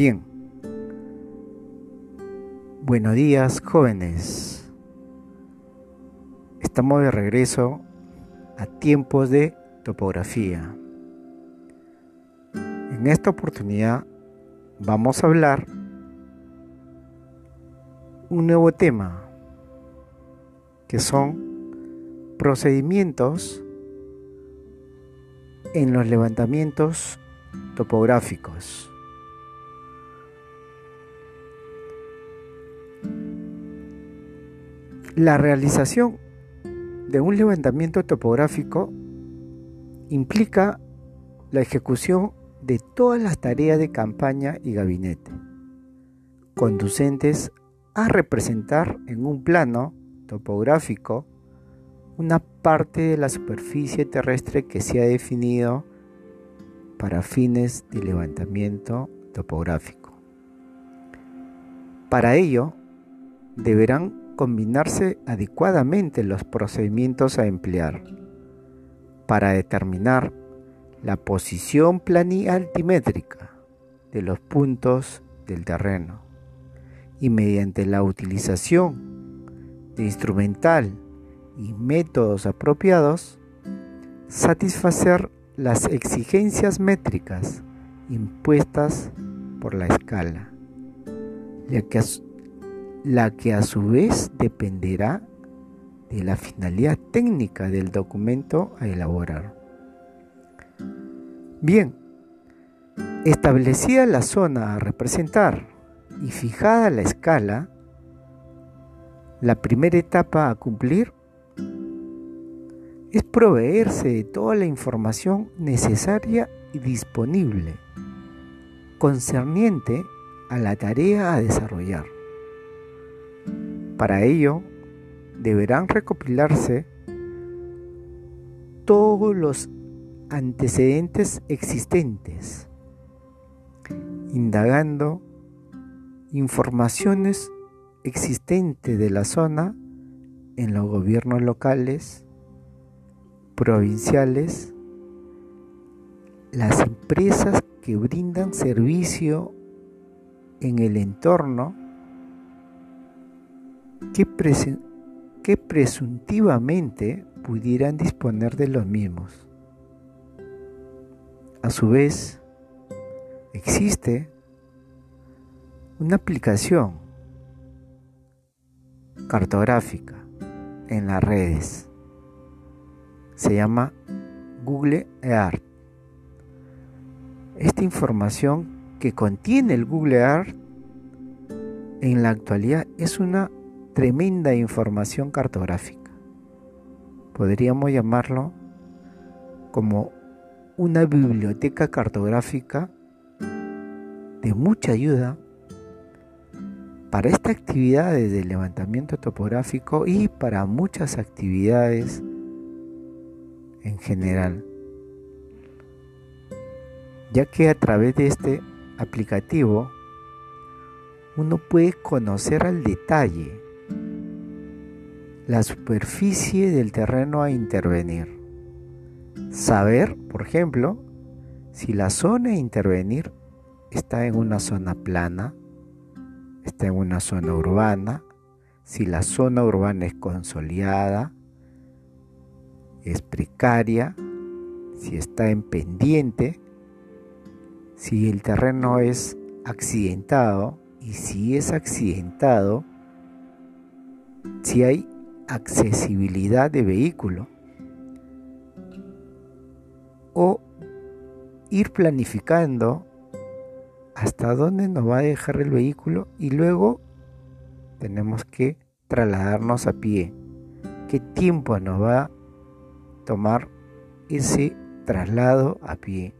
Bien. Buenos días, jóvenes. Estamos de regreso a tiempos de topografía. En esta oportunidad vamos a hablar un nuevo tema que son procedimientos en los levantamientos topográficos. La realización de un levantamiento topográfico implica la ejecución de todas las tareas de campaña y gabinete, conducentes a representar en un plano topográfico una parte de la superficie terrestre que se ha definido para fines de levantamiento topográfico. Para ello, deberán combinarse adecuadamente los procedimientos a emplear. Para determinar la posición planialtimétrica de los puntos del terreno y mediante la utilización de instrumental y métodos apropiados, satisfacer las exigencias métricas impuestas por la escala, la que, la que a su vez dependerá de la finalidad técnica del documento a elaborar. Bien, establecida la zona a representar y fijada la escala, la primera etapa a cumplir es proveerse de toda la información necesaria y disponible concerniente a la tarea a desarrollar. Para ello, deberán recopilarse todos los antecedentes existentes, indagando informaciones existentes de la zona en los gobiernos locales, provinciales, las empresas que brindan servicio en el entorno que, que presuntivamente pudieran disponer de los mismos. A su vez, existe una aplicación cartográfica en las redes se llama Google Earth. Esta información que contiene el Google Earth en la actualidad es una tremenda información cartográfica. Podríamos llamarlo como una biblioteca cartográfica de mucha ayuda para esta actividad de levantamiento topográfico y para muchas actividades en general, ya que a través de este aplicativo uno puede conocer al detalle la superficie del terreno a intervenir. Saber, por ejemplo, si la zona a intervenir está en una zona plana, está en una zona urbana, si la zona urbana es consolidada, es precaria, si está en pendiente, si el terreno es accidentado y si es accidentado, si hay accesibilidad de vehículo o ir planificando hasta dónde nos va a dejar el vehículo y luego tenemos que trasladarnos a pie. ¿Qué tiempo nos va a tomar ese traslado a pie.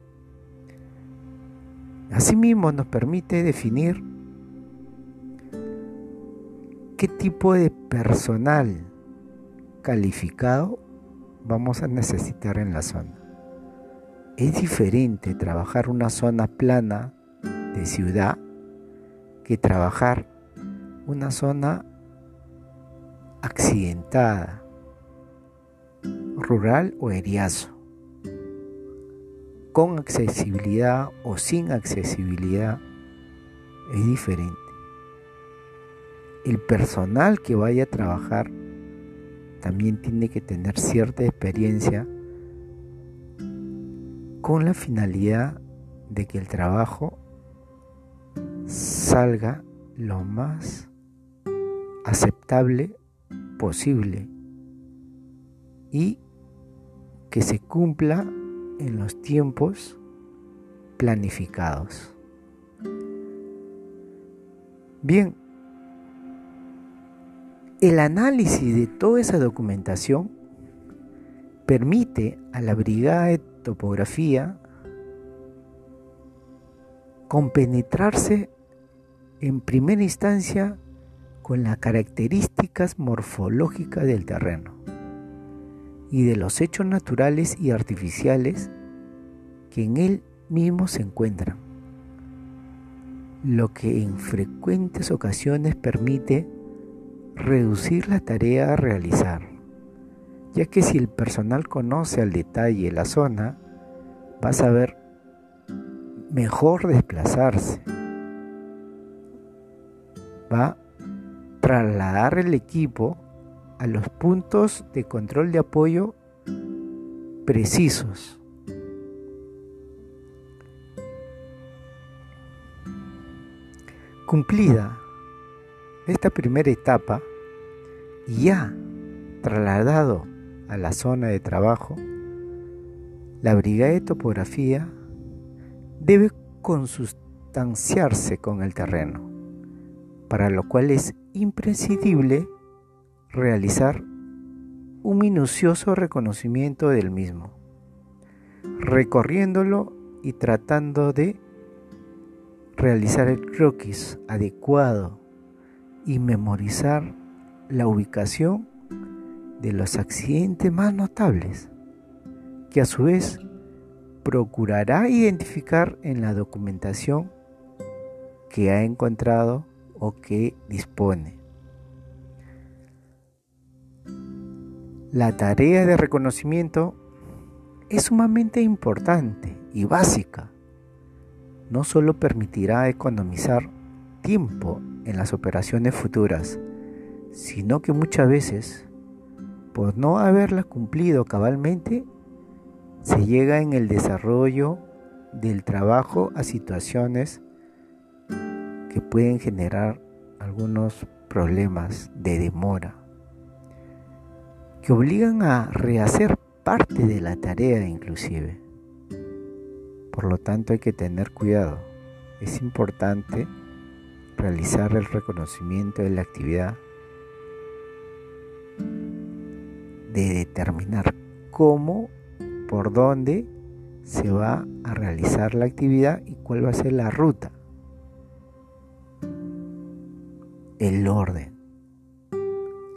Asimismo nos permite definir qué tipo de personal calificado vamos a necesitar en la zona. Es diferente trabajar una zona plana de ciudad que trabajar una zona accidentada rural o eriazo, con accesibilidad o sin accesibilidad es diferente. El personal que vaya a trabajar también tiene que tener cierta experiencia con la finalidad de que el trabajo salga lo más aceptable posible y que se cumpla en los tiempos planificados. Bien, el análisis de toda esa documentación permite a la brigada de topografía compenetrarse en primera instancia con las características morfológicas del terreno y de los hechos naturales y artificiales que en él mismo se encuentran, lo que en frecuentes ocasiones permite reducir la tarea a realizar, ya que si el personal conoce al detalle la zona, va a saber mejor desplazarse, va a trasladar el equipo a los puntos de control de apoyo precisos. Cumplida esta primera etapa ya trasladado a la zona de trabajo, la brigada de topografía debe consustanciarse con el terreno, para lo cual es imprescindible realizar un minucioso reconocimiento del mismo, recorriéndolo y tratando de realizar el croquis adecuado y memorizar la ubicación de los accidentes más notables, que a su vez procurará identificar en la documentación que ha encontrado o que dispone. La tarea de reconocimiento es sumamente importante y básica. No solo permitirá economizar tiempo en las operaciones futuras, sino que muchas veces, por no haberla cumplido cabalmente, se llega en el desarrollo del trabajo a situaciones que pueden generar algunos problemas de demora que obligan a rehacer parte de la tarea inclusive. Por lo tanto hay que tener cuidado. Es importante realizar el reconocimiento de la actividad, de determinar cómo, por dónde se va a realizar la actividad y cuál va a ser la ruta. El orden.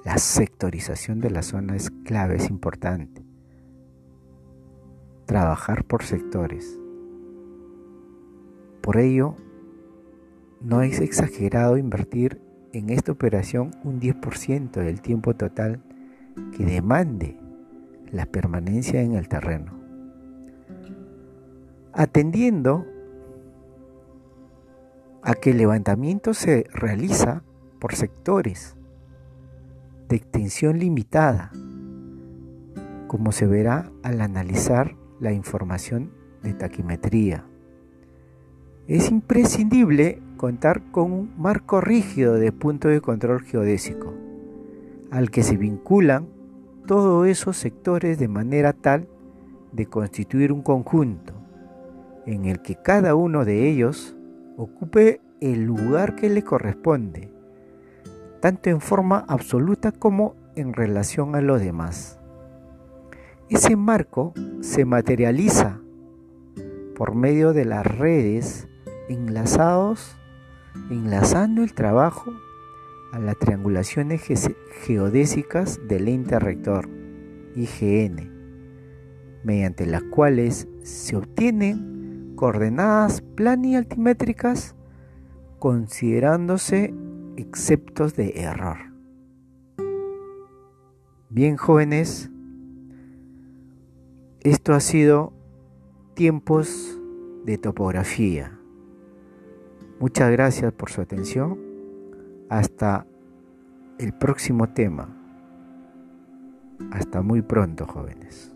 La sectorización de la zona es clave, es importante. Trabajar por sectores. Por ello, no es exagerado invertir en esta operación un 10% del tiempo total que demande la permanencia en el terreno. Atendiendo a que el levantamiento se realiza por sectores de extensión limitada, como se verá al analizar la información de taquimetría. Es imprescindible contar con un marco rígido de punto de control geodésico, al que se vinculan todos esos sectores de manera tal de constituir un conjunto en el que cada uno de ellos ocupe el lugar que le corresponde tanto en forma absoluta como en relación a los demás. Ese marco se materializa por medio de las redes enlazados, enlazando el trabajo a las triangulaciones geodésicas del ente rector, IGN, mediante las cuales se obtienen coordenadas plan y altimétricas considerándose exceptos de error. Bien jóvenes, esto ha sido tiempos de topografía. Muchas gracias por su atención. Hasta el próximo tema. Hasta muy pronto, jóvenes.